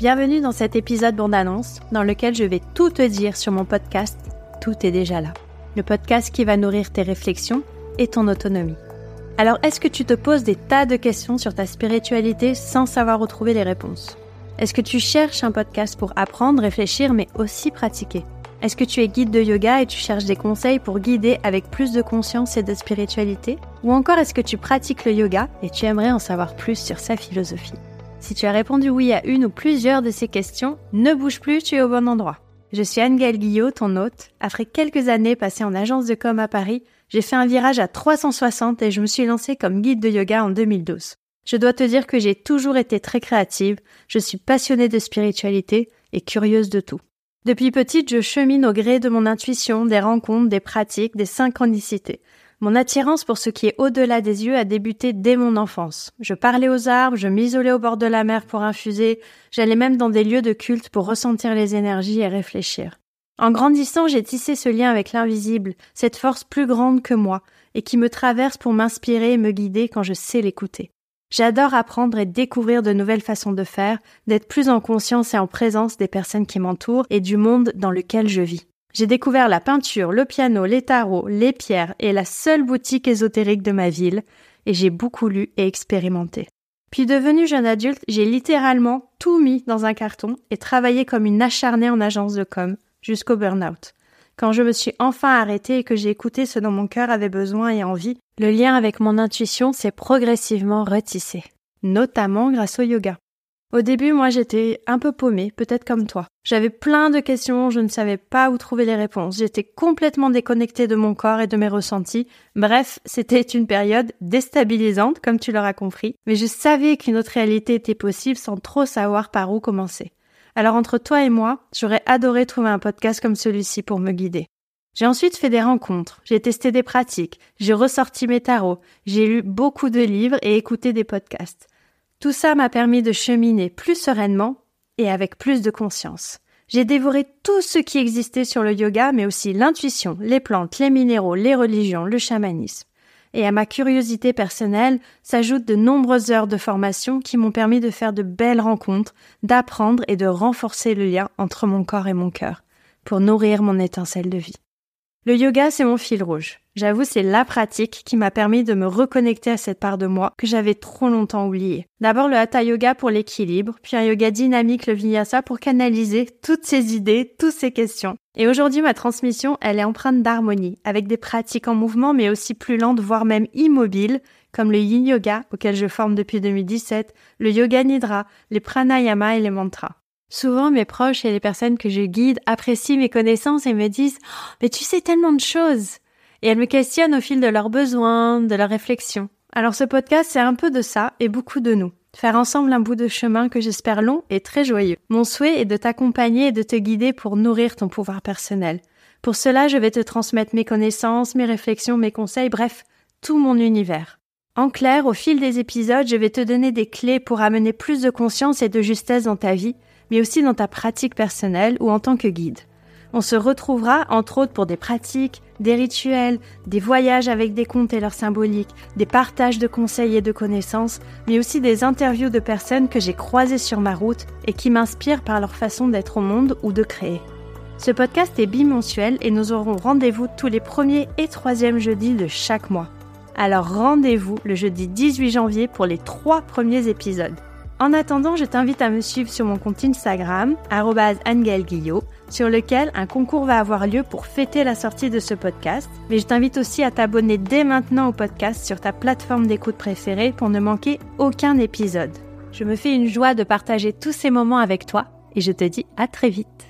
Bienvenue dans cet épisode bande-annonce dans lequel je vais tout te dire sur mon podcast Tout est déjà là. Le podcast qui va nourrir tes réflexions et ton autonomie. Alors, est-ce que tu te poses des tas de questions sur ta spiritualité sans savoir retrouver les réponses? Est-ce que tu cherches un podcast pour apprendre, réfléchir, mais aussi pratiquer? Est-ce que tu es guide de yoga et tu cherches des conseils pour guider avec plus de conscience et de spiritualité? Ou encore est-ce que tu pratiques le yoga et tu aimerais en savoir plus sur sa philosophie? Si tu as répondu oui à une ou plusieurs de ces questions, ne bouge plus, tu es au bon endroit. Je suis Anne-Gaëlle Guillot, ton hôte. Après quelques années passées en agence de com à Paris, j'ai fait un virage à 360 et je me suis lancée comme guide de yoga en 2012. Je dois te dire que j'ai toujours été très créative, je suis passionnée de spiritualité et curieuse de tout. Depuis petite, je chemine au gré de mon intuition, des rencontres, des pratiques, des synchronicités. Mon attirance pour ce qui est au-delà des yeux a débuté dès mon enfance. Je parlais aux arbres, je m'isolais au bord de la mer pour infuser, j'allais même dans des lieux de culte pour ressentir les énergies et réfléchir. En grandissant, j'ai tissé ce lien avec l'invisible, cette force plus grande que moi, et qui me traverse pour m'inspirer et me guider quand je sais l'écouter. J'adore apprendre et découvrir de nouvelles façons de faire, d'être plus en conscience et en présence des personnes qui m'entourent et du monde dans lequel je vis. J'ai découvert la peinture, le piano, les tarots, les pierres et la seule boutique ésotérique de ma ville, et j'ai beaucoup lu et expérimenté. Puis devenu jeune adulte, j'ai littéralement tout mis dans un carton et travaillé comme une acharnée en agence de com, jusqu'au burn-out. Quand je me suis enfin arrêtée et que j'ai écouté ce dont mon cœur avait besoin et envie, le lien avec mon intuition s'est progressivement retissé, notamment grâce au yoga. Au début, moi, j'étais un peu paumée, peut-être comme toi. J'avais plein de questions, je ne savais pas où trouver les réponses. J'étais complètement déconnectée de mon corps et de mes ressentis. Bref, c'était une période déstabilisante, comme tu l'auras compris. Mais je savais qu'une autre réalité était possible sans trop savoir par où commencer. Alors entre toi et moi, j'aurais adoré trouver un podcast comme celui-ci pour me guider. J'ai ensuite fait des rencontres, j'ai testé des pratiques, j'ai ressorti mes tarots, j'ai lu beaucoup de livres et écouté des podcasts. Tout ça m'a permis de cheminer plus sereinement et avec plus de conscience. J'ai dévoré tout ce qui existait sur le yoga, mais aussi l'intuition, les plantes, les minéraux, les religions, le chamanisme. Et à ma curiosité personnelle s'ajoutent de nombreuses heures de formation qui m'ont permis de faire de belles rencontres, d'apprendre et de renforcer le lien entre mon corps et mon cœur, pour nourrir mon étincelle de vie. Le yoga, c'est mon fil rouge. J'avoue, c'est la pratique qui m'a permis de me reconnecter à cette part de moi que j'avais trop longtemps oubliée. D'abord le hatha yoga pour l'équilibre, puis un yoga dynamique, le vinyasa, pour canaliser toutes ces idées, toutes ces questions. Et aujourd'hui, ma transmission, elle est empreinte d'harmonie, avec des pratiques en mouvement, mais aussi plus lentes, voire même immobiles, comme le yin yoga, auquel je forme depuis 2017, le yoga nidra, les pranayama et les mantras. Souvent, mes proches et les personnes que je guide apprécient mes connaissances et me disent oh, Mais tu sais tellement de choses Et elles me questionnent au fil de leurs besoins, de leurs réflexions. Alors ce podcast, c'est un peu de ça et beaucoup de nous. Faire ensemble un bout de chemin que j'espère long et très joyeux. Mon souhait est de t'accompagner et de te guider pour nourrir ton pouvoir personnel. Pour cela, je vais te transmettre mes connaissances, mes réflexions, mes conseils, bref, tout mon univers. En clair, au fil des épisodes, je vais te donner des clés pour amener plus de conscience et de justesse dans ta vie mais aussi dans ta pratique personnelle ou en tant que guide. On se retrouvera entre autres pour des pratiques, des rituels, des voyages avec des contes et leurs symboliques, des partages de conseils et de connaissances, mais aussi des interviews de personnes que j'ai croisées sur ma route et qui m'inspirent par leur façon d'être au monde ou de créer. Ce podcast est bimensuel et nous aurons rendez-vous tous les premiers et troisièmes jeudis de chaque mois. Alors rendez-vous le jeudi 18 janvier pour les trois premiers épisodes. En attendant, je t'invite à me suivre sur mon compte Instagram, Guillot, sur lequel un concours va avoir lieu pour fêter la sortie de ce podcast. Mais je t'invite aussi à t'abonner dès maintenant au podcast sur ta plateforme d'écoute préférée pour ne manquer aucun épisode. Je me fais une joie de partager tous ces moments avec toi et je te dis à très vite.